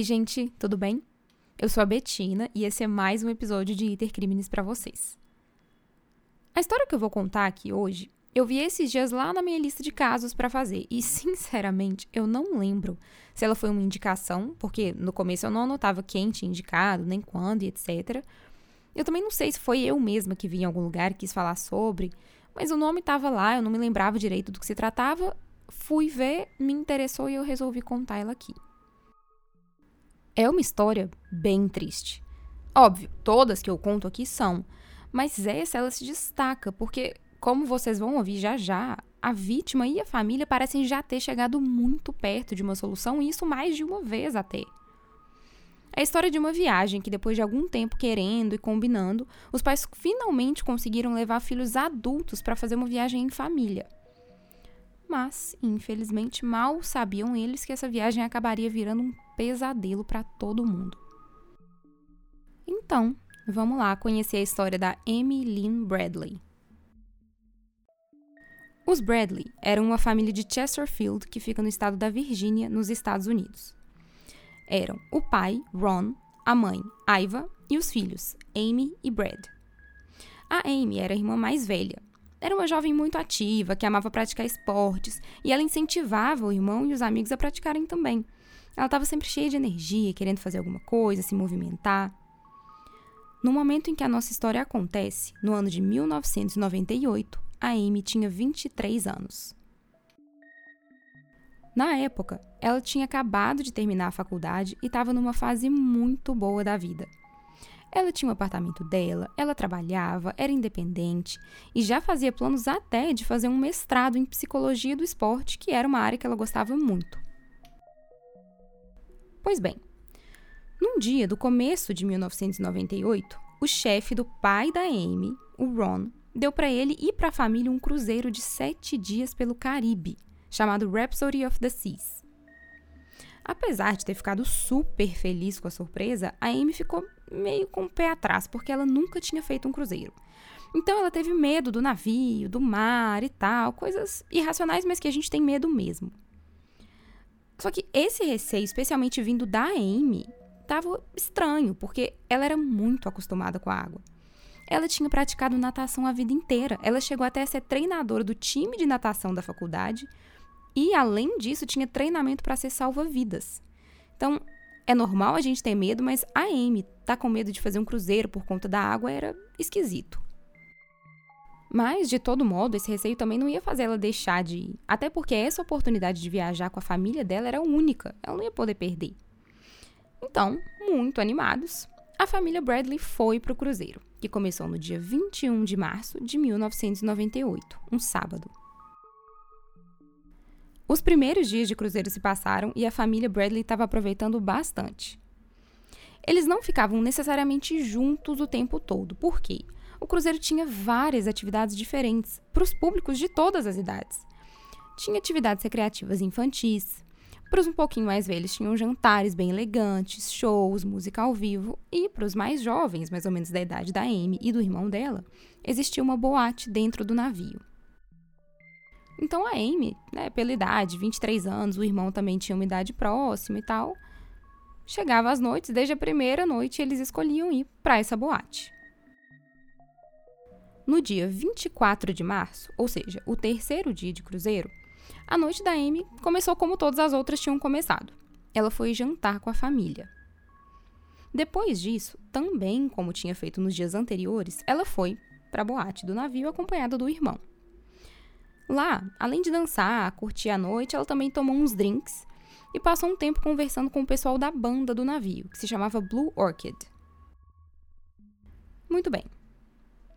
Oi, gente, tudo bem? Eu sou a Betina e esse é mais um episódio de Iter Crimes para vocês. A história que eu vou contar aqui hoje, eu vi esses dias lá na minha lista de casos para fazer e, sinceramente, eu não lembro se ela foi uma indicação, porque no começo eu não anotava quem tinha indicado, nem quando e etc. Eu também não sei se foi eu mesma que vi em algum lugar e quis falar sobre, mas o nome estava lá, eu não me lembrava direito do que se tratava. Fui ver, me interessou e eu resolvi contar ela aqui. É uma história bem triste. Óbvio, todas que eu conto aqui são, mas essa ela se destaca porque, como vocês vão ouvir já já, a vítima e a família parecem já ter chegado muito perto de uma solução, e isso mais de uma vez até. É a história de uma viagem que, depois de algum tempo querendo e combinando, os pais finalmente conseguiram levar filhos adultos para fazer uma viagem em família mas, infelizmente, mal sabiam eles que essa viagem acabaria virando um pesadelo para todo mundo. Então, vamos lá conhecer a história da Amy Lynn Bradley. Os Bradley eram uma família de Chesterfield que fica no estado da Virgínia, nos Estados Unidos. Eram o pai, Ron, a mãe, Iva, e os filhos, Amy e Brad. A Amy era a irmã mais velha, era uma jovem muito ativa, que amava praticar esportes, e ela incentivava o irmão e os amigos a praticarem também. Ela estava sempre cheia de energia, querendo fazer alguma coisa, se movimentar. No momento em que a nossa história acontece, no ano de 1998, a Amy tinha 23 anos. Na época, ela tinha acabado de terminar a faculdade e estava numa fase muito boa da vida. Ela tinha um apartamento dela, ela trabalhava, era independente e já fazia planos até de fazer um mestrado em psicologia do esporte, que era uma área que ela gostava muito. Pois bem, num dia do começo de 1998, o chefe do pai da Amy, o Ron, deu para ele e para a família um cruzeiro de sete dias pelo Caribe, chamado Rhapsody of the Seas. Apesar de ter ficado super feliz com a surpresa, a Amy ficou meio com o pé atrás, porque ela nunca tinha feito um cruzeiro. Então ela teve medo do navio, do mar e tal, coisas irracionais, mas que a gente tem medo mesmo. Só que esse receio, especialmente vindo da Amy, estava estranho, porque ela era muito acostumada com a água. Ela tinha praticado natação a vida inteira. Ela chegou até a ser treinadora do time de natação da faculdade e, além disso, tinha treinamento para ser salva-vidas. Então, é normal a gente ter medo, mas a Amy tá com medo de fazer um cruzeiro por conta da água era esquisito. Mas, de todo modo, esse receio também não ia fazer ela deixar de ir. Até porque essa oportunidade de viajar com a família dela era única, ela não ia poder perder. Então, muito animados, a família Bradley foi para o cruzeiro, que começou no dia 21 de março de 1998, um sábado. Os primeiros dias de cruzeiro se passaram e a família Bradley estava aproveitando bastante. Eles não ficavam necessariamente juntos o tempo todo, porque o cruzeiro tinha várias atividades diferentes para os públicos de todas as idades. Tinha atividades recreativas infantis, para os um pouquinho mais velhos tinham jantares bem elegantes, shows, música ao vivo, e para os mais jovens, mais ou menos da idade da Amy e do irmão dela, existia uma boate dentro do navio. Então a Amy, né, pela idade, 23 anos, o irmão também tinha uma idade próxima e tal. Chegava às noites, desde a primeira noite eles escolhiam ir para essa boate. No dia 24 de março, ou seja, o terceiro dia de cruzeiro, a noite da Amy começou como todas as outras tinham começado. Ela foi jantar com a família. Depois disso, também como tinha feito nos dias anteriores, ela foi para a boate do navio acompanhada do irmão. Lá, além de dançar, curtir a noite, ela também tomou uns drinks e passou um tempo conversando com o pessoal da banda do navio, que se chamava Blue Orchid. Muito bem.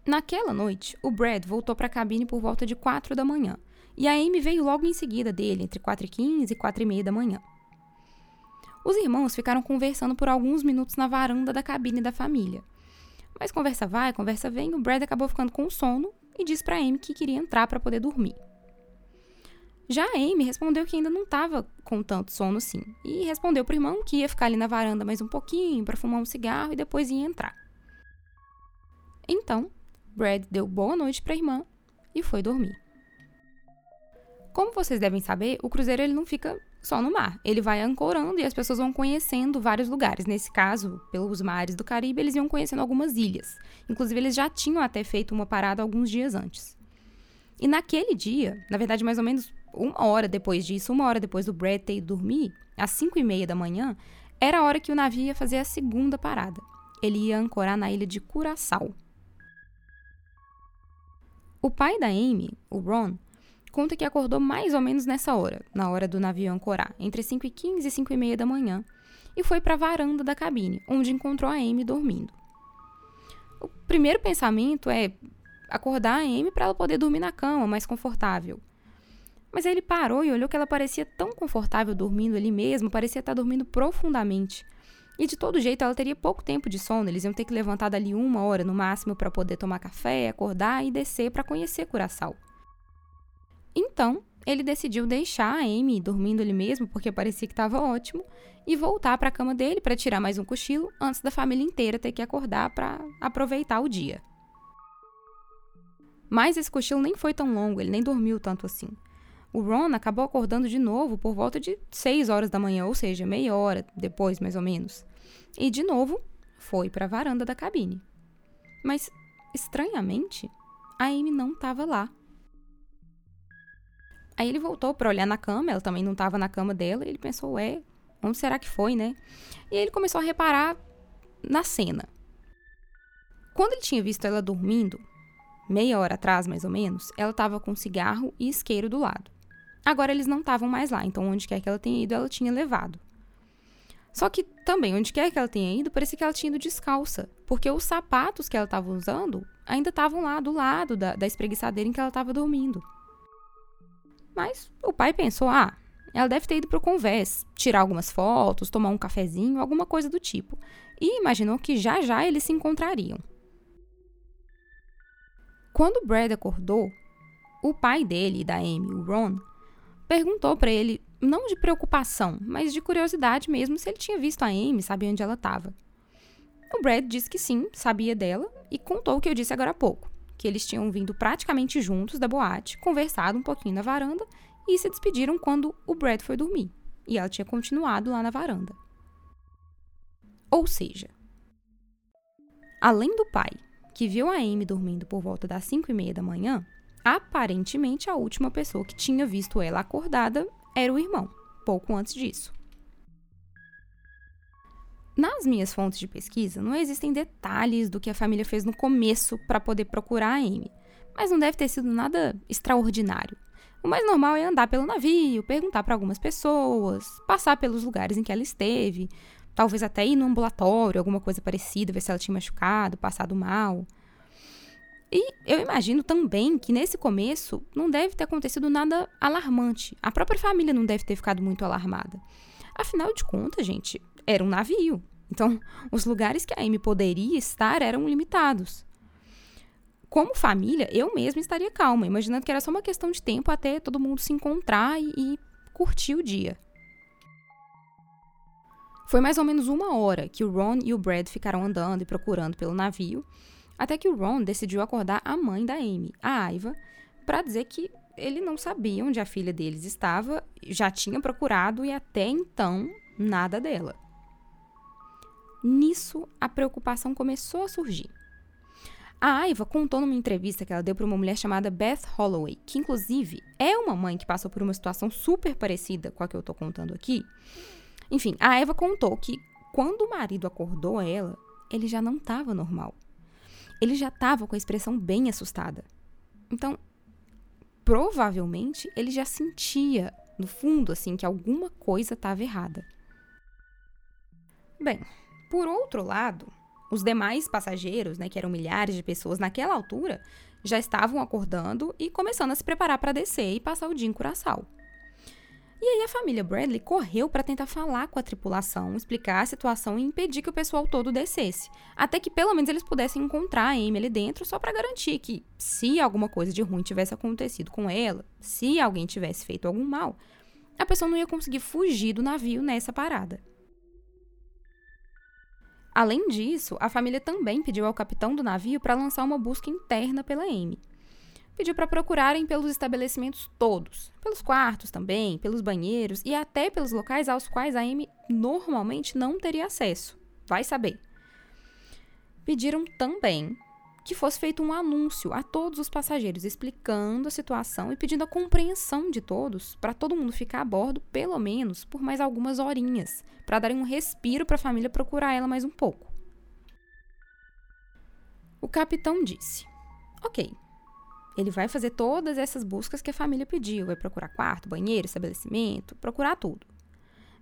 Naquela noite, o Brad voltou para a cabine por volta de 4 da manhã, e a Amy veio logo em seguida dele, entre 4 e 15 e 4 e meia da manhã. Os irmãos ficaram conversando por alguns minutos na varanda da cabine da família. Mas conversa vai, conversa vem, o Brad acabou ficando com sono e disse para Amy que queria entrar para poder dormir. Já a Amy respondeu que ainda não estava com tanto sono assim e respondeu para o irmão que ia ficar ali na varanda mais um pouquinho para fumar um cigarro e depois ia entrar. Então, Brad deu boa noite para a irmã e foi dormir. Como vocês devem saber, o cruzeiro ele não fica só no mar. Ele vai ancorando e as pessoas vão conhecendo vários lugares. Nesse caso, pelos mares do Caribe, eles iam conhecendo algumas ilhas. Inclusive, eles já tinham até feito uma parada alguns dias antes. E naquele dia, na verdade, mais ou menos uma hora depois disso, uma hora depois do Brad ter dormir, às cinco e meia da manhã, era a hora que o navio ia fazer a segunda parada. Ele ia ancorar na ilha de Curaçao. O pai da Amy, o Ron, conta que acordou mais ou menos nessa hora, na hora do navio ancorar, entre 5 e 15 e 5 e meia da manhã, e foi para a varanda da cabine, onde encontrou a Amy dormindo. O primeiro pensamento é acordar a Amy para ela poder dormir na cama, mais confortável. Mas aí ele parou e olhou que ela parecia tão confortável dormindo ali mesmo, parecia estar dormindo profundamente. E de todo jeito, ela teria pouco tempo de sono, eles iam ter que levantar dali uma hora no máximo para poder tomar café, acordar e descer para conhecer Curaçao. Então, ele decidiu deixar a Amy dormindo ali mesmo, porque parecia que estava ótimo, e voltar para a cama dele para tirar mais um cochilo antes da família inteira ter que acordar para aproveitar o dia. Mas esse cochilo nem foi tão longo, ele nem dormiu tanto assim. O Ron acabou acordando de novo por volta de 6 horas da manhã, ou seja, meia hora depois, mais ou menos. E de novo, foi para a varanda da cabine. Mas, estranhamente, a Amy não estava lá. Aí ele voltou para olhar na cama, ela também não estava na cama dela, e ele pensou, ué, onde será que foi, né? E aí ele começou a reparar na cena. Quando ele tinha visto ela dormindo, meia hora atrás mais ou menos, ela estava com cigarro e isqueiro do lado. Agora eles não estavam mais lá, então onde quer que ela tenha ido, ela tinha levado. Só que também, onde quer que ela tenha ido, parecia que ela tinha ido descalça, porque os sapatos que ela estava usando ainda estavam lá do lado da, da espreguiçadeira em que ela estava dormindo. Mas o pai pensou: ah, ela deve ter ido para o convés, tirar algumas fotos, tomar um cafezinho, alguma coisa do tipo. E imaginou que já já eles se encontrariam. Quando Brad acordou, o pai dele e da Amy, o Ron, perguntou para ele, não de preocupação, mas de curiosidade mesmo, se ele tinha visto a Amy, sabia onde ela estava. O Brad disse que sim, sabia dela e contou o que eu disse agora há pouco, que eles tinham vindo praticamente juntos da boate, conversado um pouquinho na varanda e se despediram quando o Brad foi dormir. E ela tinha continuado lá na varanda. Ou seja, além do pai, que viu a Amy dormindo por volta das 5 e meia da manhã, Aparentemente, a última pessoa que tinha visto ela acordada era o irmão, pouco antes disso. Nas minhas fontes de pesquisa, não existem detalhes do que a família fez no começo para poder procurar a Amy, mas não deve ter sido nada extraordinário. O mais normal é andar pelo navio, perguntar para algumas pessoas, passar pelos lugares em que ela esteve, talvez até ir no ambulatório, alguma coisa parecida, ver se ela tinha machucado, passado mal. E eu imagino também que nesse começo não deve ter acontecido nada alarmante. A própria família não deve ter ficado muito alarmada. Afinal de contas, gente, era um navio. Então, os lugares que a Amy poderia estar eram limitados. Como família, eu mesma estaria calma, imaginando que era só uma questão de tempo até todo mundo se encontrar e, e curtir o dia. Foi mais ou menos uma hora que o Ron e o Brad ficaram andando e procurando pelo navio, até que o Ron decidiu acordar a mãe da Amy, a Aiva, para dizer que ele não sabia onde a filha deles estava, já tinha procurado e até então nada dela. Nisso, a preocupação começou a surgir. A Aiva contou numa entrevista que ela deu para uma mulher chamada Beth Holloway, que inclusive é uma mãe que passou por uma situação super parecida com a que eu estou contando aqui. Enfim, a Aiva contou que quando o marido acordou ela, ele já não estava normal ele já estava com a expressão bem assustada. Então, provavelmente, ele já sentia, no fundo, assim, que alguma coisa estava errada. Bem, por outro lado, os demais passageiros, né, que eram milhares de pessoas naquela altura, já estavam acordando e começando a se preparar para descer e passar o dia em Curaçao. E aí a família Bradley correu para tentar falar com a tripulação, explicar a situação e impedir que o pessoal todo descesse, até que pelo menos eles pudessem encontrar a Amy ali dentro só para garantir que se alguma coisa de ruim tivesse acontecido com ela, se alguém tivesse feito algum mal, a pessoa não ia conseguir fugir do navio nessa parada. Além disso, a família também pediu ao capitão do navio para lançar uma busca interna pela Amy. pediu para procurarem pelos estabelecimentos todos, pelos quartos também, pelos banheiros e até pelos locais aos quais a Amy normalmente não teria acesso. Vai saber. Pediram também que fosse feito um anúncio a todos os passageiros explicando a situação e pedindo a compreensão de todos para todo mundo ficar a bordo pelo menos por mais algumas horinhas, para darem um respiro para a família procurar ela mais um pouco. O capitão disse: "OK, ele vai fazer todas essas buscas que a família pediu, vai procurar quarto, banheiro, estabelecimento, procurar tudo.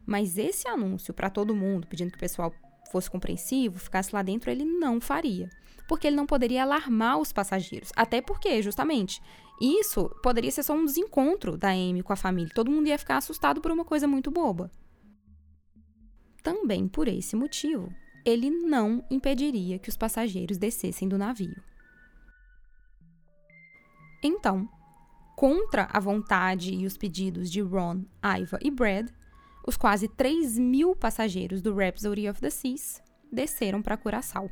Mas esse anúncio para todo mundo, pedindo que o pessoal fosse compreensivo, ficasse lá dentro, ele não faria. Porque ele não poderia alarmar os passageiros. Até porque, justamente, isso poderia ser só um desencontro da Amy com a família. Todo mundo ia ficar assustado por uma coisa muito boba. Também por esse motivo, ele não impediria que os passageiros descessem do navio. Então, contra a vontade e os pedidos de Ron, Iva e Brad, os quase 3 mil passageiros do Rhapsody of the Seas desceram para Curaçao.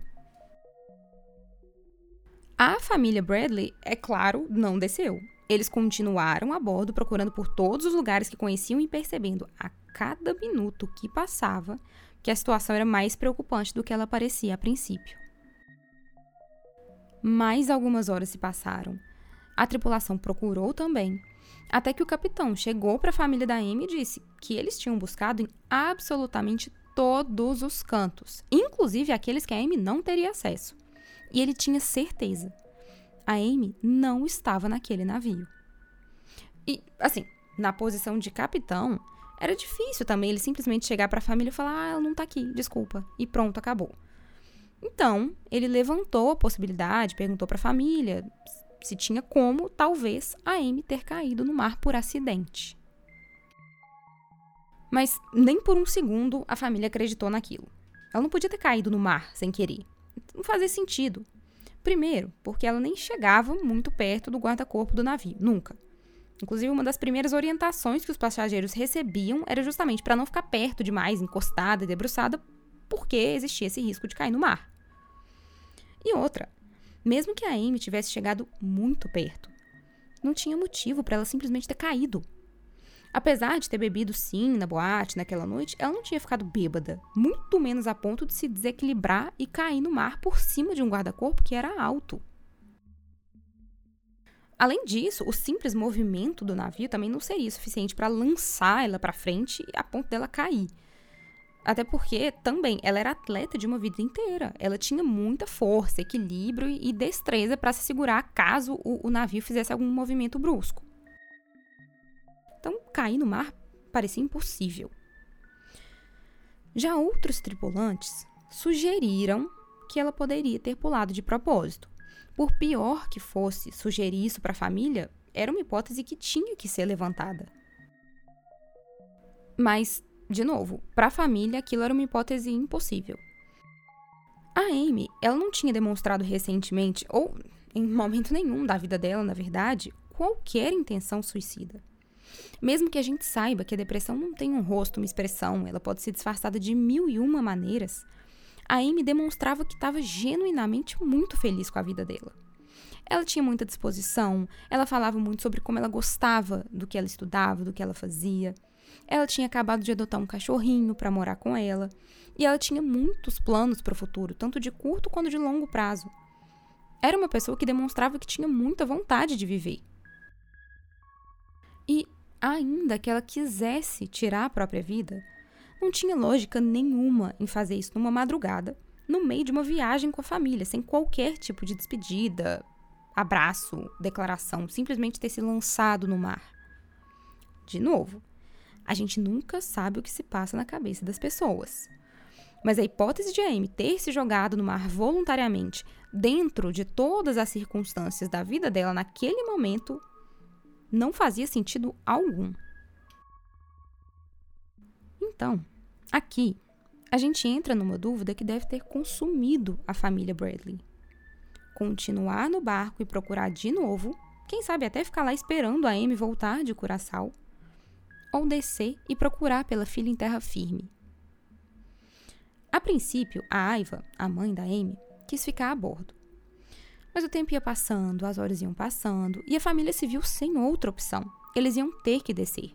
A família Bradley, é claro, não desceu. Eles continuaram a bordo procurando por todos os lugares que conheciam e percebendo a cada minuto que passava que a situação era mais preocupante do que ela parecia a princípio. Mais algumas horas se passaram a tripulação procurou também, até que o capitão chegou para a família da Amy e disse que eles tinham buscado em absolutamente todos os cantos, inclusive aqueles que a Amy não teria acesso. E ele tinha certeza. A Amy não estava naquele navio. E, assim, na posição de capitão, era difícil também ele simplesmente chegar para a família e falar: "Ah, ela não está aqui, desculpa", e pronto, acabou. Então, ele levantou a possibilidade, perguntou para a família se tinha como, talvez, a Amy ter caído no mar por acidente. Mas nem por um segundo a família acreditou naquilo. Ela não podia ter caído no mar sem querer. Não fazia sentido. Primeiro, porque ela nem chegava muito perto do guarda-corpo do navio, nunca. Inclusive, uma das primeiras orientações que os passageiros recebiam era justamente para não ficar perto demais, encostada e debruçada, porque existia esse risco de cair no mar. E outra, mesmo que a Amy tivesse chegado muito perto. Não tinha motivo para ela simplesmente ter caído. Apesar de ter bebido sim na boate naquela noite, ela não tinha ficado bêbada, muito menos a ponto de se desequilibrar e cair no mar por cima de um guarda-corpo que era alto. Além disso, o simples movimento do navio também não seria suficiente para lançar ela para frente a ponto dela cair. Até porque também ela era atleta de uma vida inteira. Ela tinha muita força, equilíbrio e destreza para se segurar caso o, o, navio fizesse algum movimento brusco. Então, cair no mar parecia impossível. Já outros tripulantes sugeriram que ela poderia ter pulado de propósito. Por pior que fosse sugerir isso para a família, era uma hipótese que tinha que ser levantada. Mas de novo, para a família aquilo era uma hipótese impossível. A Amy, ela não tinha demonstrado recentemente, ou em momento nenhum da vida dela, na verdade, qualquer intenção suicida. Mesmo que a gente saiba que a depressão não tem um rosto, uma expressão, ela pode ser disfarçada de mil e uma maneiras, a Amy demonstrava que estava genuinamente muito feliz com a vida dela. Ela tinha muita disposição, ela falava muito sobre como ela gostava do que ela estudava, do que ela fazia. Ela tinha acabado de adotar um cachorrinho para morar com ela, e ela tinha muitos planos para o futuro, tanto de curto quanto de longo prazo. Era uma pessoa que demonstrava que tinha muita vontade de viver. E, ainda que ela quisesse tirar a própria vida, não tinha lógica nenhuma em fazer isso numa madrugada, no meio de uma viagem com a família, sem qualquer tipo de despedida, abraço, declaração, simplesmente ter se lançado no mar. De novo, a gente nunca sabe o que se passa na cabeça das pessoas. Mas a hipótese de Amy ter se jogado no mar voluntariamente, dentro de todas as circunstâncias da vida dela naquele momento, não fazia sentido algum. Então, aqui, a gente entra numa dúvida que deve ter consumido a família Bradley. Continuar no barco e procurar de novo, quem sabe até ficar lá esperando a Amy voltar de Curaçao, ou descer e procurar pela filha em terra firme. A princípio, a Aiva, a mãe da Amy, quis ficar a bordo. Mas o tempo ia passando, as horas iam passando, e a família se viu sem outra opção. Eles iam ter que descer.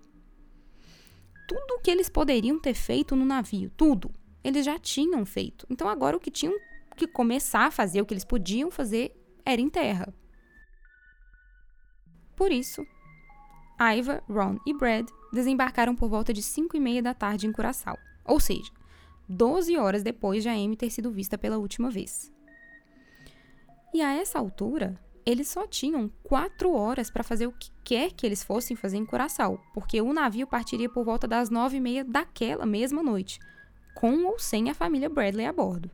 Tudo o que eles poderiam ter feito no navio, tudo, eles já tinham feito. Então agora o que tinham que começar a fazer, o que eles podiam fazer, era em terra. Por isso, Iva, Ron e Brad desembarcaram por volta de 5 e meia da tarde em Curaçao, ou seja, 12 horas depois de a Amy ter sido vista pela última vez. E a essa altura, eles só tinham quatro horas para fazer o que quer que eles fossem fazer em Curaçao, porque o navio partiria por volta das nove e meia daquela mesma noite, com ou sem a família Bradley a bordo.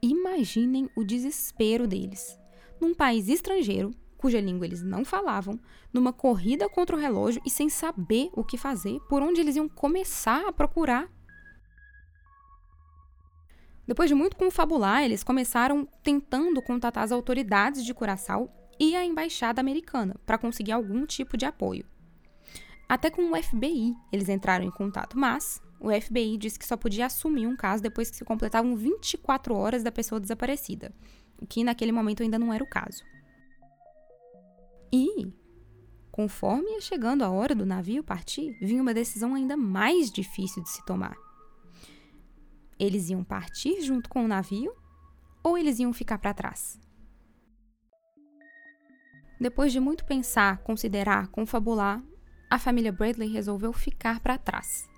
Imaginem o desespero deles. Num país estrangeiro, cuja língua eles não falavam, numa corrida contra o relógio e sem saber o que fazer, por onde eles iam começar a procurar. Depois de muito confabular, eles começaram tentando contatar as autoridades de Curaçao e a embaixada americana para conseguir algum tipo de apoio. Até com o FBI eles entraram em contato, mas o FBI disse que só podia assumir um caso depois que se completavam 24 horas da pessoa desaparecida, o que naquele momento ainda não era o caso. E, conforme ia chegando a hora do navio partir, vinha uma decisão ainda mais difícil de se tomar. Eles iam partir junto com o navio ou eles iam ficar para trás? Depois de muito pensar, considerar, confabular, a família Bradley resolveu ficar para trás.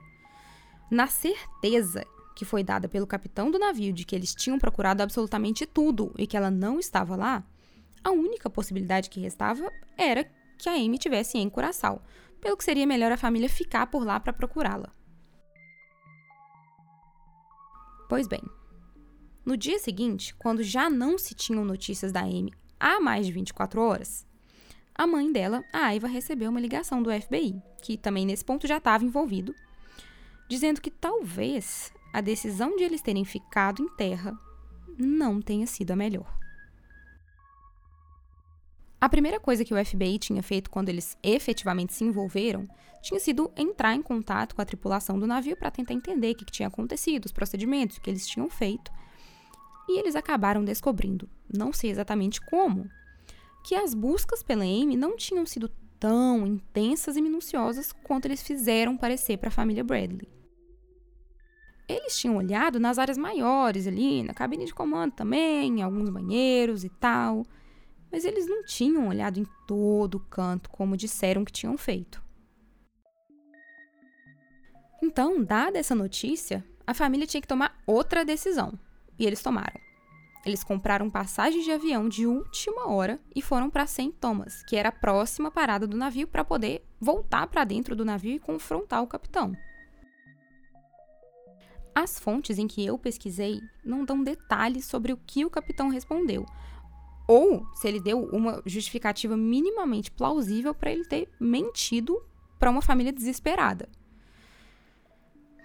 Na certeza que foi dada pelo capitão do navio de que eles tinham procurado absolutamente tudo e que ela não estava lá, a única possibilidade que restava era que a Amy tivesse em Curaçao, pelo que seria melhor a família ficar por lá para procurá-la. Pois bem, no dia seguinte, quando já não se tinham notícias da Amy há mais de 24 horas, a mãe dela, a Aiva, recebeu uma ligação do FBI, que também nesse ponto já estava envolvido, dizendo que talvez a decisão de eles terem ficado em terra não tenha sido a melhor. A primeira coisa que o FBI tinha feito quando eles efetivamente se envolveram tinha sido entrar em contato com a tripulação do navio para tentar entender o que, tinha acontecido, os procedimentos, que eles tinham feito. E eles acabaram descobrindo, não sei exatamente como, que as buscas pela Amy não tinham sido tão intensas e minuciosas quanto eles fizeram parecer para a família Bradley. Eles tinham olhado nas áreas maiores ali, na cabine de comando também, em alguns banheiros e tal mas eles não tinham olhado em todo canto como disseram que tinham feito. Então, dada essa notícia, a família tinha que tomar outra decisão. E eles tomaram. Eles compraram passagens de avião de última hora e foram para St. Thomas, que era a próxima parada do navio, para poder voltar para dentro do navio e confrontar o capitão. As fontes em que eu pesquisei não dão detalhes sobre o que o capitão respondeu, ou se ele deu uma justificativa minimamente plausível para ele ter mentido para uma família desesperada.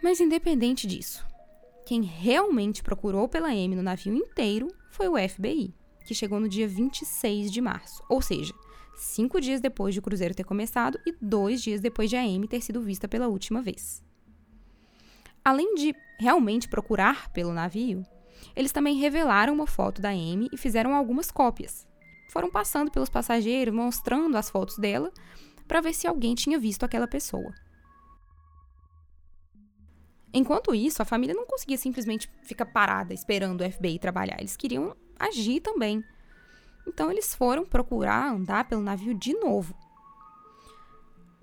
Mas independente disso, quem realmente procurou pela M no navio inteiro foi o FBI, que chegou no dia 26 de março, ou seja, cinco dias depois de o cruzeiro ter começado e dois dias depois de a M ter sido vista pela última vez. Além de realmente procurar pelo navio, eles também revelaram uma foto da Amy e fizeram algumas cópias. Foram passando pelos passageiros, mostrando as fotos dela, para ver se alguém tinha visto aquela pessoa. Enquanto isso, a família não conseguia simplesmente ficar parada esperando o FBI trabalhar. Eles queriam agir também. Então, eles foram procurar andar pelo navio de novo.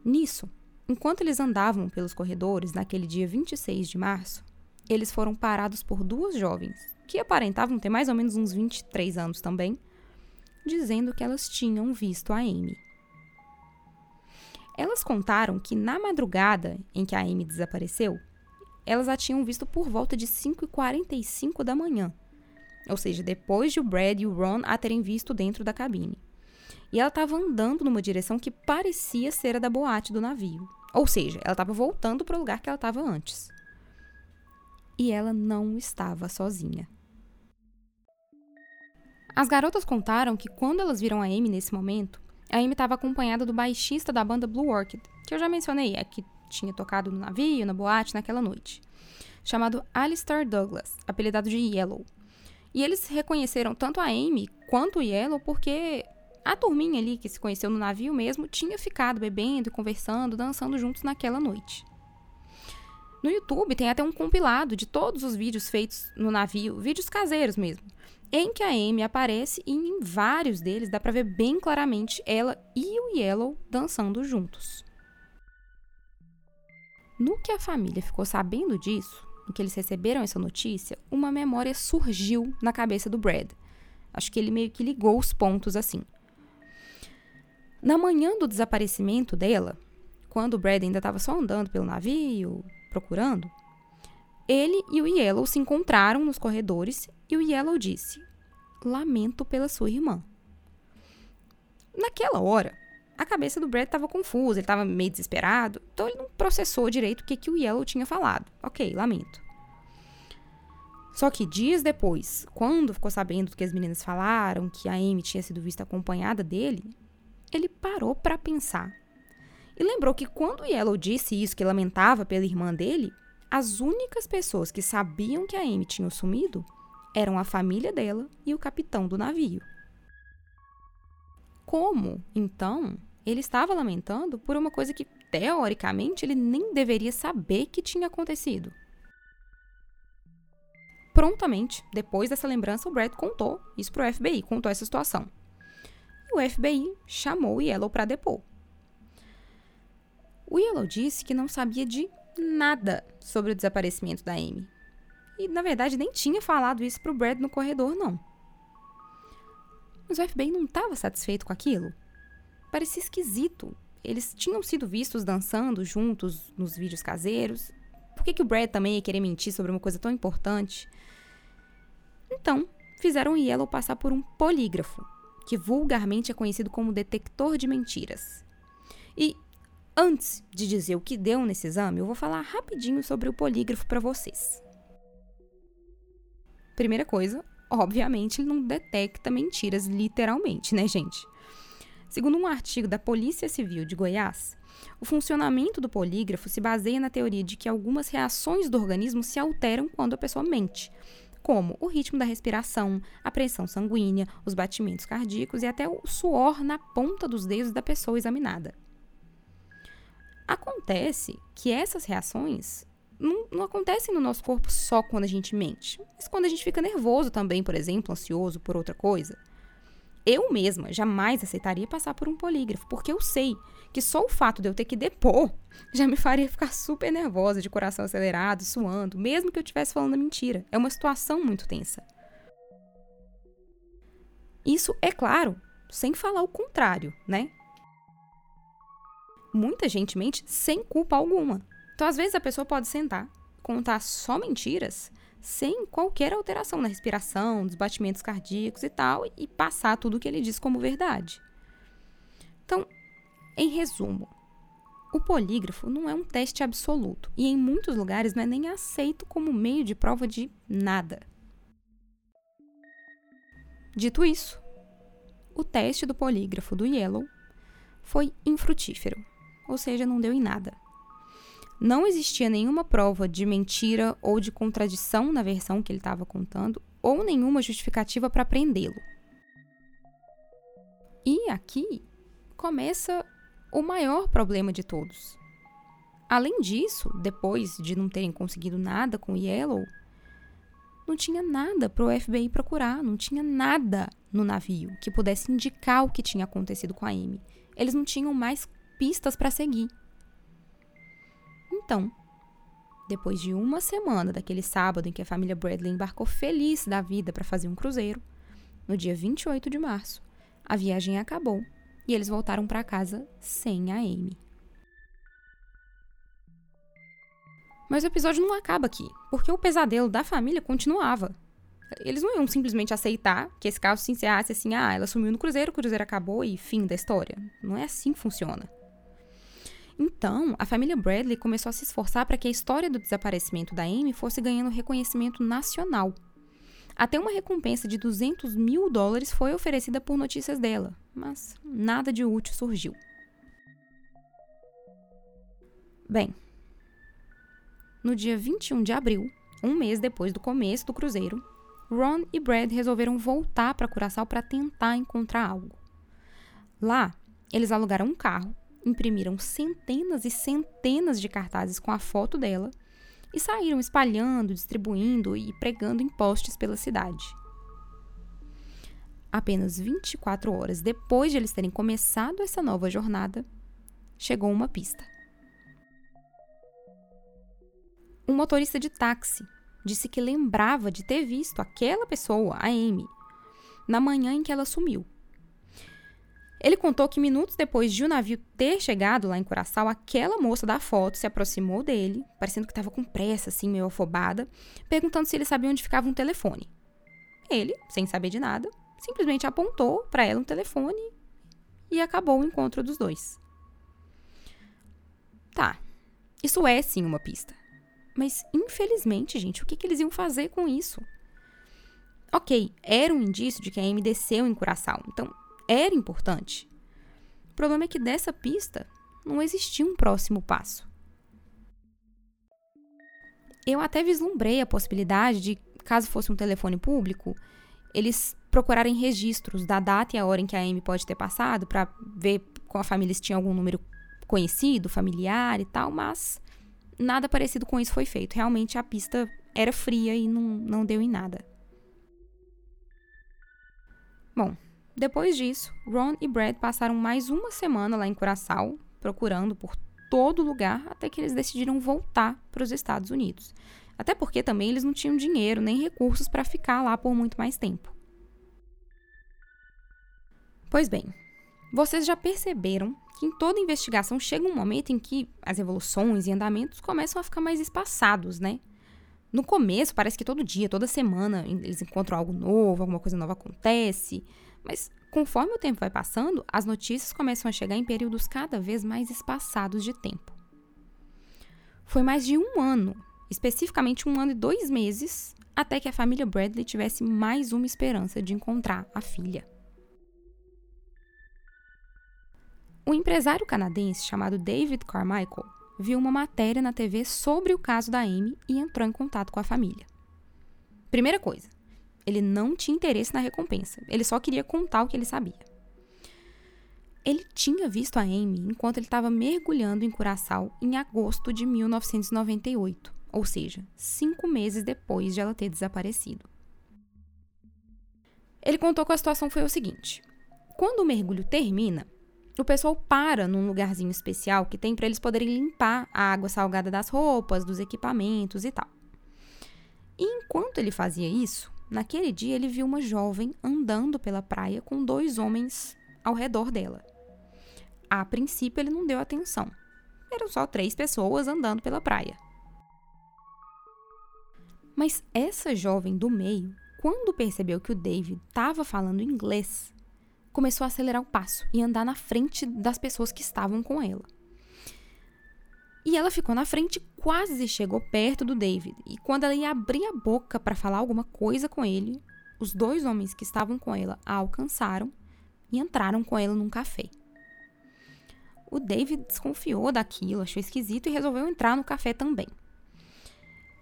Nisso, enquanto eles andavam pelos corredores naquele dia 26 de março, eles foram parados por duas jovens que aparentavam ter mais ou menos uns 23 anos também, dizendo que elas tinham visto a Amy. Elas contaram que na madrugada em que a Amy desapareceu, elas a tinham visto por volta de 5h45 da manhã, ou seja, depois de o Brad e o Ron a terem visto dentro da cabine. E ela estava andando numa direção que parecia ser a da boate do navio. Ou seja, ela estava voltando para o lugar que ela estava antes. E ela não estava sozinha. As garotas contaram que quando elas viram a Amy nesse momento, a Amy estava acompanhada do baixista da banda Blue Orchid, que eu já mencionei, é que tinha tocado no navio, na boate naquela noite, chamado Alistair Douglas, apelidado de Yellow. E eles reconheceram tanto a Amy quanto o Yellow porque a turminha ali que se conheceu no navio mesmo tinha ficado bebendo, conversando, dançando juntos naquela noite. No YouTube tem até um compilado de todos os vídeos feitos no navio, vídeos caseiros mesmo, em que a Amy aparece e em vários deles dá para ver bem claramente ela e o Yellow dançando juntos. No que a família ficou sabendo disso, no que eles receberam essa notícia, uma memória surgiu na cabeça do Brad. Acho que ele meio que ligou os pontos assim. Na manhã do desaparecimento dela, quando o Brad ainda estava só andando pelo navio, procurando, ele e o Yellow se encontraram nos corredores e o Yellow disse: Lamento pela sua irmã. Naquela hora, a cabeça do Brad estava confusa, ele estava meio desesperado, então ele não processou direito o que, que o Yellow tinha falado. Ok, lamento. Só que dias depois, quando ficou sabendo do que as meninas falaram, que a Amy tinha sido vista acompanhada dele, ele parou para pensar. E lembrou que quando Yellow disse isso, que lamentava pela irmã dele, as únicas pessoas que sabiam que a Amy tinha sumido eram a família dela e o capitão do navio. Como, então, ele estava lamentando por uma coisa que, teoricamente, ele nem deveria saber que tinha acontecido? Prontamente, depois dessa lembrança, o Brad contou isso para o FBI, contou essa situação o FBI chamou Yellow para depor. O Yellow disse que não sabia de nada sobre o desaparecimento da Amy. E, na verdade, nem tinha falado isso para o Brad no corredor, não. Mas o FBI não estava satisfeito com aquilo. Parecia esquisito. Eles tinham sido vistos dançando juntos nos vídeos caseiros. Por que, que o Brad também ia querer mentir sobre uma coisa tão importante? Então, fizeram o Yellow passar por um polígrafo que vulgarmente é conhecido como detector de mentiras. E antes de dizer o que deu nesse exame, eu vou falar rapidinho sobre o polígrafo para vocês. Primeira coisa, obviamente ele não detecta mentiras literalmente, né, gente? Segundo um artigo da Polícia Civil de Goiás, o funcionamento do polígrafo se baseia na teoria de que algumas reações do organismo se alteram quando a pessoa mente, como o ritmo da respiração, a pressão sanguínea, os batimentos cardíacos e até o suor na ponta dos dedos da pessoa examinada. Acontece que essas reações não, não, acontecem no nosso corpo só quando a gente mente, mas quando a gente fica nervoso também, por exemplo, ansioso por outra coisa. Eu mesma jamais aceitaria passar por um polígrafo, porque eu sei que só o fato de eu ter que depor já me faria ficar super nervosa, de coração acelerado, suando, mesmo que eu estivesse falando mentira. É uma situação muito tensa. Isso, é claro, sem falar o contrário, né? Muita gente mente sem culpa alguma. Então, às vezes, a pessoa pode sentar, contar só mentiras, sem qualquer alteração na respiração, dos batimentos cardíacos e tal, e passar tudo o que ele diz como verdade. Então, em resumo, o polígrafo não é um teste absoluto e em muitos lugares não é nem aceito como meio de prova de nada. Dito isso, o teste do polígrafo do Yellow foi infrutífero, ou seja, não deu em nada. Não existia nenhuma prova de mentira ou de contradição na versão que ele estava contando, ou nenhuma justificativa para prendê-lo. E aqui começa o maior problema de todos. Além disso, depois de não terem conseguido nada com Yellow, não tinha nada para o FBI procurar, não tinha nada no navio que pudesse indicar o que tinha acontecido com a Amy. Eles não tinham mais pistas para seguir. Então, depois de uma semana daquele sábado em que a família Bradley embarcou feliz da vida para fazer um cruzeiro, no dia 28 de março, a viagem acabou e eles voltaram para casa sem a Amy. Mas o episódio não acaba aqui, porque o pesadelo da família continuava. Eles não iam simplesmente aceitar que esse caso se encerrasse assim: ah, ela sumiu no cruzeiro, o cruzeiro acabou e fim da história. Não é assim que funciona. Então, a família Bradley começou a se esforçar para que a história do desaparecimento da Amy fosse ganhando reconhecimento nacional. Até uma recompensa de 200 mil dólares foi oferecida por notícias dela, mas nada de útil surgiu. Bem, no dia 21 de abril, um mês depois do começo do cruzeiro, Ron e Brad resolveram voltar para Curaçao para tentar encontrar algo. Lá, eles alugaram um carro, imprimiram centenas e centenas de cartazes com a foto dela e saíram espalhando, distribuindo e pregando em postes pela cidade. Apenas 24 horas depois de eles terem começado essa nova jornada, chegou uma pista. Um motorista de táxi disse que lembrava de ter visto aquela pessoa, a Amy, na manhã em que ela sumiu. Ele contou que minutos depois de o navio ter chegado lá em Curaçao, aquela moça da foto se aproximou dele, parecendo que estava com pressa, assim, meio afobada, perguntando se ele sabia onde ficava um telefone. Ele, sem saber de nada, simplesmente apontou para ela um telefone e acabou o encontro dos dois. Tá, isso é sim uma pista. Mas, infelizmente, gente, o que, que eles iam fazer com isso? Ok, era um indício de que a Amy desceu em Curaçao, então era importante. O problema é que dessa pista não existia um próximo passo. Eu até vislumbrei a possibilidade de, caso fosse um telefone público, eles procurarem registros da data e a hora em que a Amy pode ter passado para ver com a família se tinha algum número conhecido, familiar e tal, mas nada parecido com isso foi feito. Realmente a pista era fria e não, não deu em nada. Bom, depois disso, Ron e Brad passaram mais uma semana lá em Curaçao, procurando por todo lugar até que eles decidiram voltar para os Estados Unidos. Até porque também eles não tinham dinheiro nem recursos para ficar lá por muito mais tempo. Pois bem, vocês já perceberam que em toda investigação chega um momento em que as evoluções e andamentos começam a ficar mais espaçados, né? No começo, parece que todo dia, toda semana, eles encontram algo novo, alguma coisa nova acontece. Mas conforme o tempo vai passando, as notícias começam a chegar em períodos cada vez mais espaçados de tempo. Foi mais de um ano, especificamente um ano e dois meses, até que a família Bradley tivesse mais uma esperança de encontrar a filha. O empresário canadense chamado David Carmichael viu uma matéria na TV sobre o caso da Amy e entrou em contato com a família. Primeira coisa, ele não tinha interesse na recompensa, ele só queria contar o que ele sabia. Ele tinha visto a Amy enquanto ele estava mergulhando em Curaçao em agosto de 1998, ou seja, cinco meses depois de ela ter desaparecido. Ele contou que a situação foi o seguinte: quando o mergulho termina, o pessoal para num lugarzinho especial que tem para eles poderem limpar a água salgada das roupas, dos equipamentos e tal. E enquanto ele fazia isso, naquele dia ele viu uma jovem andando pela praia com dois homens ao redor dela. A princípio ele não deu atenção. Eram só três pessoas andando pela praia. Mas essa jovem do meio, quando percebeu que o David estava falando inglês, começou a acelerar o passo e andar na frente das pessoas que estavam com ela. E ela ficou na frente, quase chegou perto do David. E quando ela ia abrir a boca para falar alguma coisa com ele, os dois homens que estavam com ela a alcançaram e entraram com ela num café. O David desconfiou daquilo, achou esquisito e resolveu entrar no café também.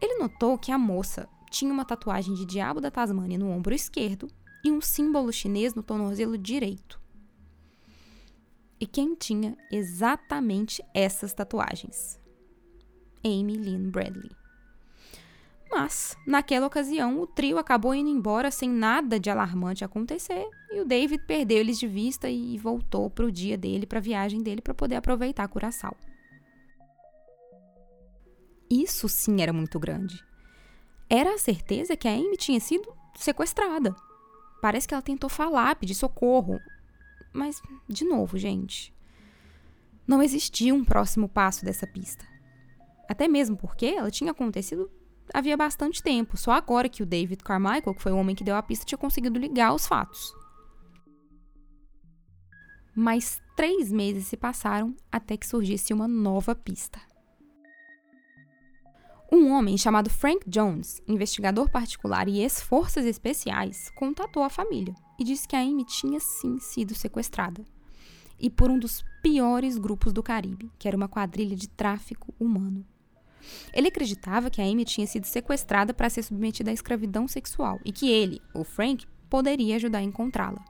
Ele notou que a moça tinha uma tatuagem de diabo da Tasmânia no ombro esquerdo e um símbolo chinês no tornozelo direito. E quem tinha exatamente essas tatuagens? Amy Lynn Bradley. Mas, naquela ocasião, o trio acabou indo embora sem nada de alarmante acontecer e o David perdeu eles de vista e voltou para o dia dele, para a viagem dele, para poder aproveitar Curaçao. Isso sim era muito grande. Era a certeza que a Amy tinha sido sequestrada. Parece que ela tentou falar, pedir socorro. Mas, de novo, gente, não existia um próximo passo dessa pista. Até mesmo porque ela tinha acontecido havia bastante tempo, só agora que o David Carmichael, que foi o homem que deu a pista, tinha conseguido ligar os fatos. Mais três meses se passaram até que surgisse uma nova pista. Um homem chamado Frank Jones, investigador particular e ex-forças especiais, contatou a família e disse que a Amy tinha sim sido sequestrada. E por um dos piores grupos do Caribe, que era uma quadrilha de tráfico humano. Ele acreditava que a Amy tinha sido sequestrada para ser submetida à escravidão sexual e que ele, o Frank, poderia ajudar a encontrá-la.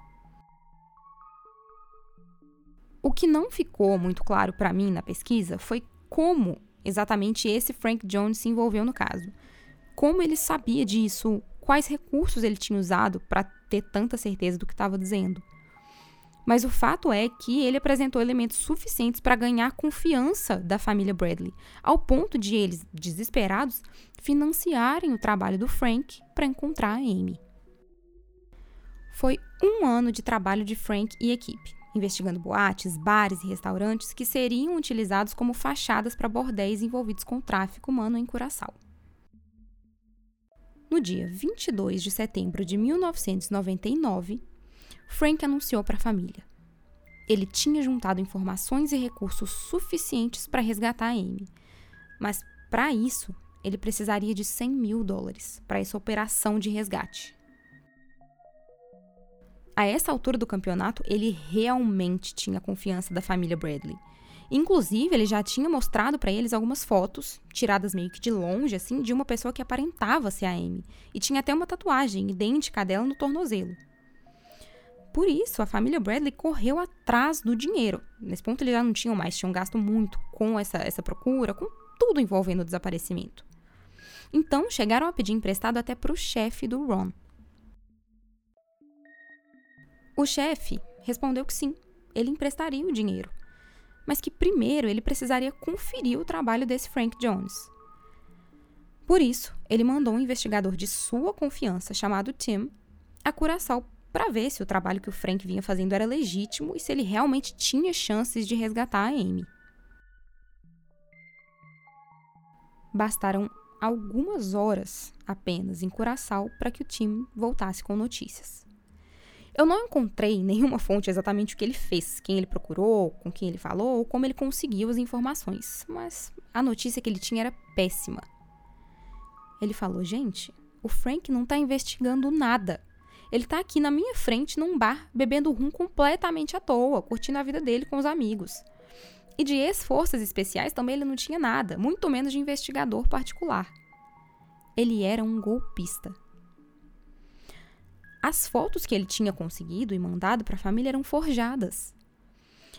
O que não ficou muito claro para mim na pesquisa foi como exatamente esse Frank Jones se envolveu no caso. Como ele sabia disso, quais recursos ele tinha usado para ter tanta certeza do que estava dizendo. Mas o fato é que ele apresentou elementos suficientes para ganhar confiança da família Bradley, ao ponto de eles, desesperados, financiarem o trabalho do Frank para encontrar a Amy. Foi um ano de trabalho de Frank e equipe, investigando boates, bares e restaurantes que seriam utilizados como fachadas para bordéis envolvidos com tráfico humano em Curaçao. No dia 22 de setembro de 1999, Frank anunciou para a família. Ele tinha juntado informações e recursos suficientes para resgatar a Amy, mas para isso ele precisaria de 100 mil dólares para essa operação de resgate. A essa altura do campeonato, ele realmente tinha confiança da família Bradley. Inclusive, ele já tinha mostrado para eles algumas fotos, tiradas meio que de longe, assim, de uma pessoa que aparentava ser a Amy. E tinha até uma tatuagem idêntica dela no tornozelo. Por isso, a família Bradley correu atrás do dinheiro. Nesse ponto, eles já não tinham mais, tinham gasto muito com essa, essa procura, com tudo envolvendo o desaparecimento. Então, chegaram a pedir emprestado até para o chefe do Ron. O chefe respondeu que sim, ele emprestaria o dinheiro, mas que primeiro ele precisaria conferir o trabalho desse Frank Jones. Por isso, ele mandou um investigador de sua confiança, chamado Tim, a Curaçao para ver se o trabalho que o Frank vinha fazendo era legítimo e se ele realmente tinha chances de resgatar a Amy. Bastaram algumas horas apenas em Curaçao para que o time voltasse com notícias. Eu não encontrei nenhuma fonte exatamente o que ele fez, quem ele procurou, com quem ele falou ou como ele conseguiu as informações, mas a notícia que ele tinha era péssima. Ele falou: gente, o Frank não está investigando nada. Ele tá aqui na minha frente num bar, bebendo rum completamente à toa, curtindo a vida dele com os amigos. E de ex-forças especiais também ele não tinha nada, muito menos de investigador particular. Ele era um golpista. As fotos que ele tinha conseguido e mandado para a família eram forjadas.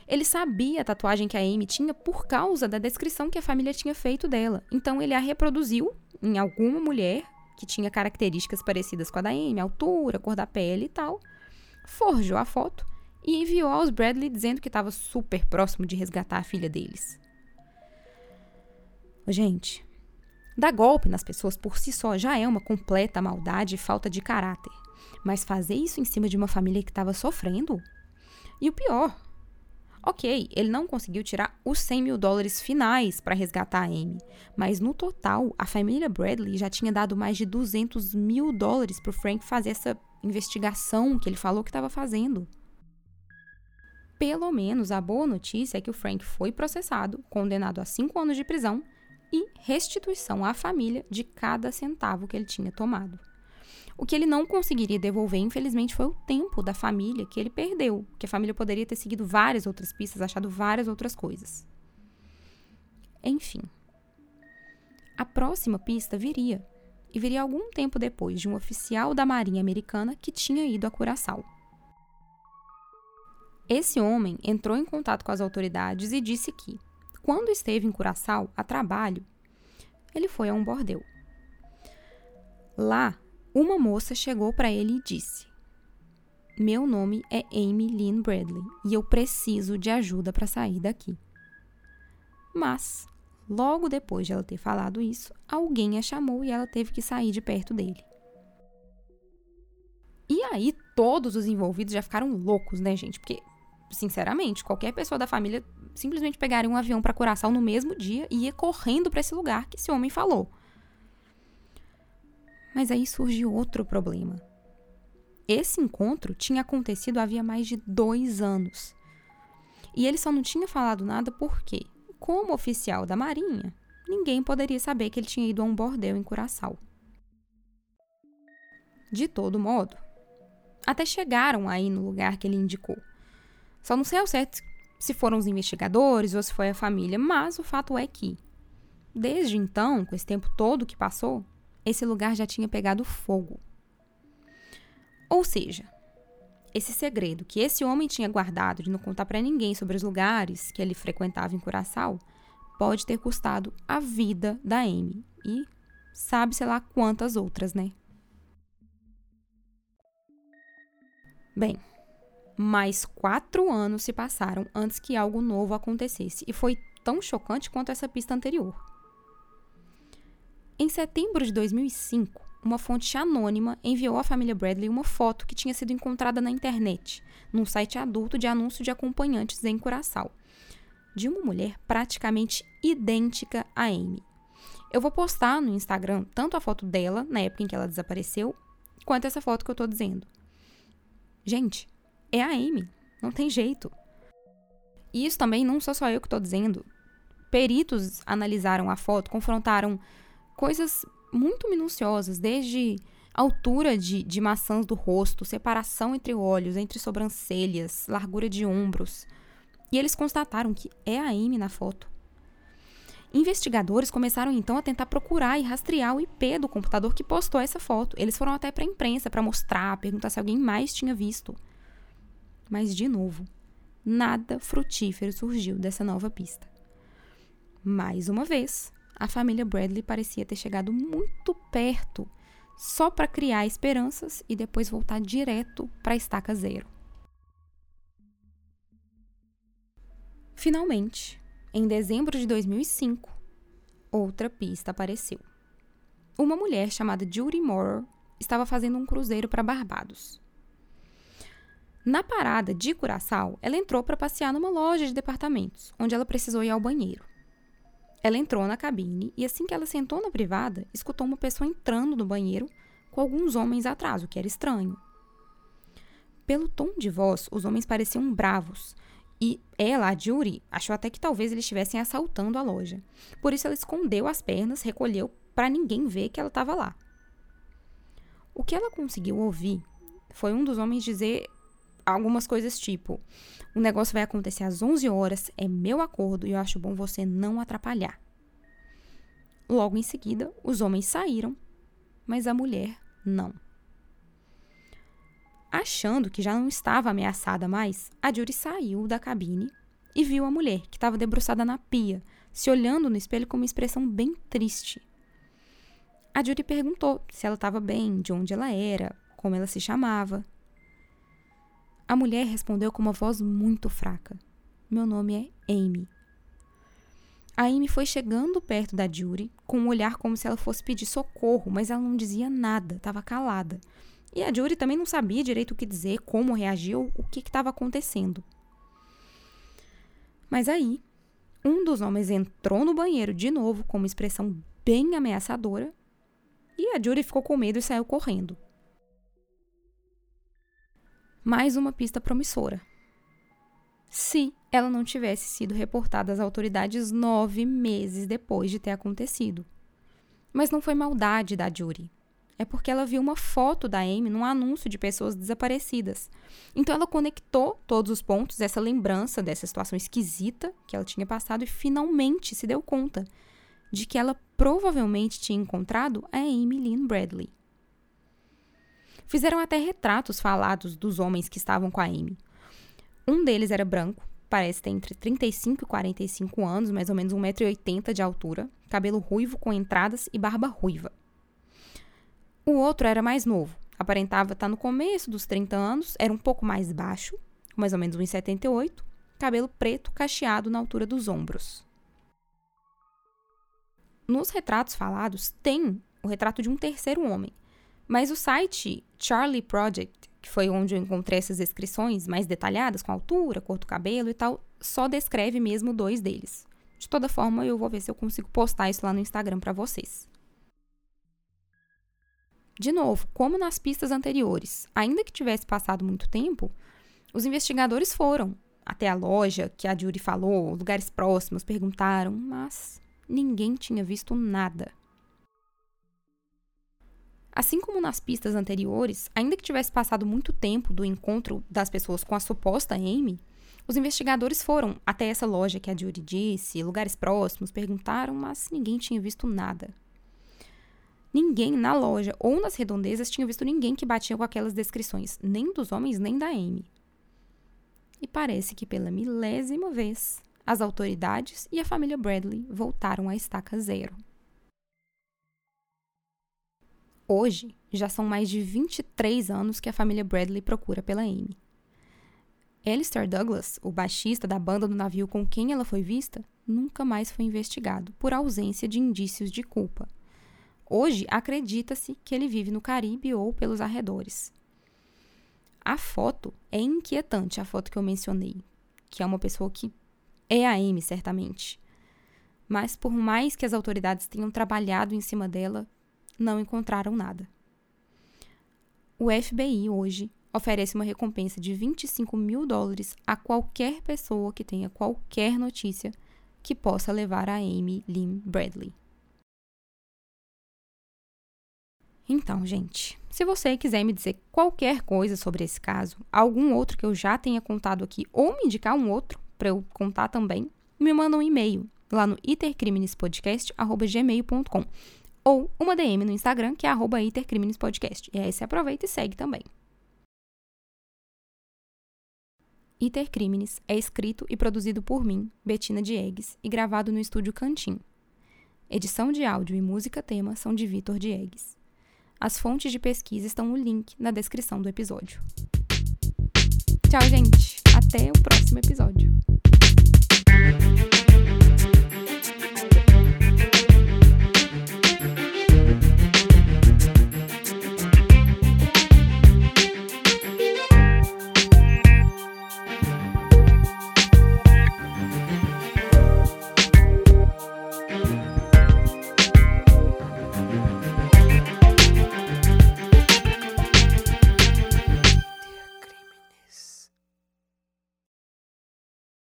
Ele sabia a tatuagem que a Amy tinha por causa da descrição que a família tinha feito dela. Então ele a reproduziu em alguma mulher que tinha características parecidas com a da Amy, altura, cor da pele e tal, forjou a foto e enviou aos Bradley dizendo que estava super próximo de resgatar a filha deles. Gente, dar golpe nas pessoas por si só já é uma completa maldade e falta de caráter. Mas fazer isso em cima de uma família que estava sofrendo? E o pior, Ok, ele não conseguiu tirar os 100 mil dólares finais para resgatar a Amy, mas no total, a família Bradley já tinha dado mais de 200 mil dólares para o Frank fazer essa investigação que ele falou que estava fazendo. Pelo menos a boa notícia é que o Frank foi processado, condenado a cinco anos de prisão e restituição à família de cada centavo que ele tinha tomado. O que ele não conseguiria devolver, infelizmente, foi o tempo da família que ele perdeu, que a família poderia ter seguido várias outras pistas, achado várias outras coisas. Enfim. A próxima pista viria, e viria algum tempo depois de um oficial da Marinha Americana que tinha ido a Curaçao. Esse homem entrou em contato com as autoridades e disse que, quando esteve em Curaçao a trabalho, ele foi a um bordel. Lá, uma moça chegou para ele e disse: Meu nome é Amy Lynn Bradley e eu preciso de ajuda para sair daqui. Mas, logo depois de ela ter falado isso, alguém a chamou e ela teve que sair de perto dele. E aí, todos os envolvidos já ficaram loucos, né, gente? Porque, sinceramente, qualquer pessoa da família simplesmente pegaria um avião para Curaçao no mesmo dia e ia correndo para esse lugar que esse homem falou. Mas aí surge outro problema. Esse encontro tinha acontecido havia mais de dois anos. E ele só não tinha falado nada porque, como oficial da Marinha, ninguém poderia saber que ele tinha ido a um bordel em Curaçao. De todo modo, até chegaram aí no lugar que ele indicou. Só não sei ao certo se foram os investigadores ou se foi a família, mas o fato é que desde então, com esse tempo todo que passou, esse lugar já tinha pegado fogo. Ou seja, esse segredo que esse homem tinha guardado de não contar para ninguém sobre os lugares que ele frequentava em Curaçao pode ter custado a vida da Amy e sabe-se lá quantas outras, né? Bem, mais quatro anos se passaram antes que algo novo acontecesse e foi tão chocante quanto essa pista anterior. Em setembro de 2005, uma fonte anônima enviou à família Bradley uma foto que tinha sido encontrada na internet, num site adulto de anúncio de acompanhantes em Curaçao, de uma mulher praticamente idêntica a Amy. Eu vou postar no Instagram tanto a foto dela, na época em que ela desapareceu, quanto essa foto que eu estou dizendo. Gente, é a Amy, não tem jeito. E isso também não sou só eu que estou dizendo. Peritos analisaram a foto, confrontaram coisas muito minuciosas, desde altura de, de maçãs do rosto, separação entre olhos, entre sobrancelhas, largura de ombros. E eles constataram que é a Amy na foto. Investigadores começaram então a tentar procurar e rastrear o IP do computador que postou essa foto. Eles foram até para a imprensa para mostrar, perguntar se alguém mais tinha visto. Mas, de novo, nada frutífero surgiu dessa nova pista. Mais uma vez, a família Bradley parecia ter chegado muito perto só para criar esperanças e depois voltar direto para a estaca zero. Finalmente, em dezembro de 2005, outra pista apareceu. Uma mulher chamada Judy Moore estava fazendo um cruzeiro para Barbados. Na parada de Curaçao, ela entrou para passear numa loja de departamentos, onde ela precisou ir ao banheiro. Ela entrou na cabine e, assim que ela sentou na privada, escutou uma pessoa entrando no banheiro com alguns homens atrás, o que era estranho. Pelo tom de voz, os homens pareciam bravos. E ela, a Judy, achou até que talvez eles estivessem assaltando a loja. Por isso, ela escondeu as pernas, recolheu para ninguém ver que ela estava lá. O que ela conseguiu ouvir foi um dos homens dizer algumas coisas tipo: o negócio vai acontecer às 11 horas, é meu acordo e eu acho bom você não atrapalhar. Logo em seguida, os homens saíram, mas a mulher não. Achando que já não estava ameaçada mais, a Judy saiu da cabine e viu a mulher, que estava debruçada na pia, se olhando no espelho com uma expressão bem triste. A Judy perguntou se ela estava bem, de onde ela era, como ela se chamava. A mulher respondeu com uma voz muito fraca: Meu nome é Amy. A Amy foi chegando perto da Judy, com um olhar como se ela fosse pedir socorro, mas ela não dizia nada, estava calada. E a Judy também não sabia direito o que dizer, como reagir ou o que estava acontecendo. Mas aí, um dos homens entrou no banheiro de novo com uma expressão bem ameaçadora e a Judy ficou com medo e saiu correndo mais uma pista promissora. Se ela não tivesse sido reportada às autoridades nove meses depois de ter acontecido. Mas não foi maldade da Judy. É porque ela viu uma foto da Amy num anúncio de pessoas desaparecidas. Então ela conectou todos os pontos dessa lembrança dessa situação esquisita que ela tinha passado e finalmente se deu conta de que ela provavelmente tinha encontrado a Amy Lynn Bradley. Fizeram até retratos falados dos homens que estavam com a Amy. Um deles era branco, parece ter entre 35 e 45 anos, mais ou menos 1,80m de altura, cabelo ruivo com entradas e barba ruiva. O outro era mais novo, aparentava estar no começo dos 30 anos, era um pouco mais baixo, mais ou menos 1,78, cabelo preto cacheado na altura dos ombros. Nos retratos falados tem o retrato de um terceiro homem, mas o site Charlie Project, que foi onde eu encontrei essas descrições mais detalhadas, com altura, cor do cabelo e tal, só descreve mesmo dois deles. De toda forma, eu vou ver se eu consigo postar isso lá no Instagram para vocês. De novo, como nas pistas anteriores, ainda que tivesse passado muito tempo, os investigadores foram até a loja que a Judy falou, lugares próximos, perguntaram, mas ninguém tinha visto nada. Assim como nas pistas anteriores, ainda que tivesse passado muito tempo do encontro das pessoas com a suposta Amy, Os investigadores foram até essa loja que a Judy disse, lugares próximos, perguntaram, mas ninguém tinha visto nada. Ninguém na loja ou nas redondezas tinha visto ninguém que batia com aquelas descrições, nem dos homens nem da Amy. E parece que pela milésima vez, as autoridades e a família Bradley voltaram à estaca zero. Hoje, já são mais de 23 anos que a família Bradley procura pela Amy. Alistair Douglas, o baixista da banda do navio com quem ela foi vista, nunca mais foi investigado por ausência de indícios de culpa. Hoje acredita-se que ele vive no Caribe ou pelos arredores. A foto é inquietante, a foto que eu mencionei, que é uma pessoa que é a Amy, certamente. Mas por mais que as autoridades tenham trabalhado em cima dela, não encontraram nada. O FBI hoje oferece uma recompensa de 25 mil dólares a qualquer pessoa que tenha qualquer notícia que possa levar a Amy Lynn Bradley. Então, gente, se você quiser me dizer qualquer coisa sobre esse caso, algum outro que eu já tenha contado aqui, ou me indicar um outro para eu contar também, me manda um e-mail lá no itercrimenespodcast.gmail.com ou uma DM no Instagram, que é arroba. E aí você aproveita e segue também. Itercrimenes é escrito e produzido por mim, Betina Diegues, e gravado no estúdio Cantim. Edição de áudio e música tema são de Vitor Diegues. As fontes de pesquisa estão no link na descrição do episódio. Tchau, gente! Até o próximo episódio.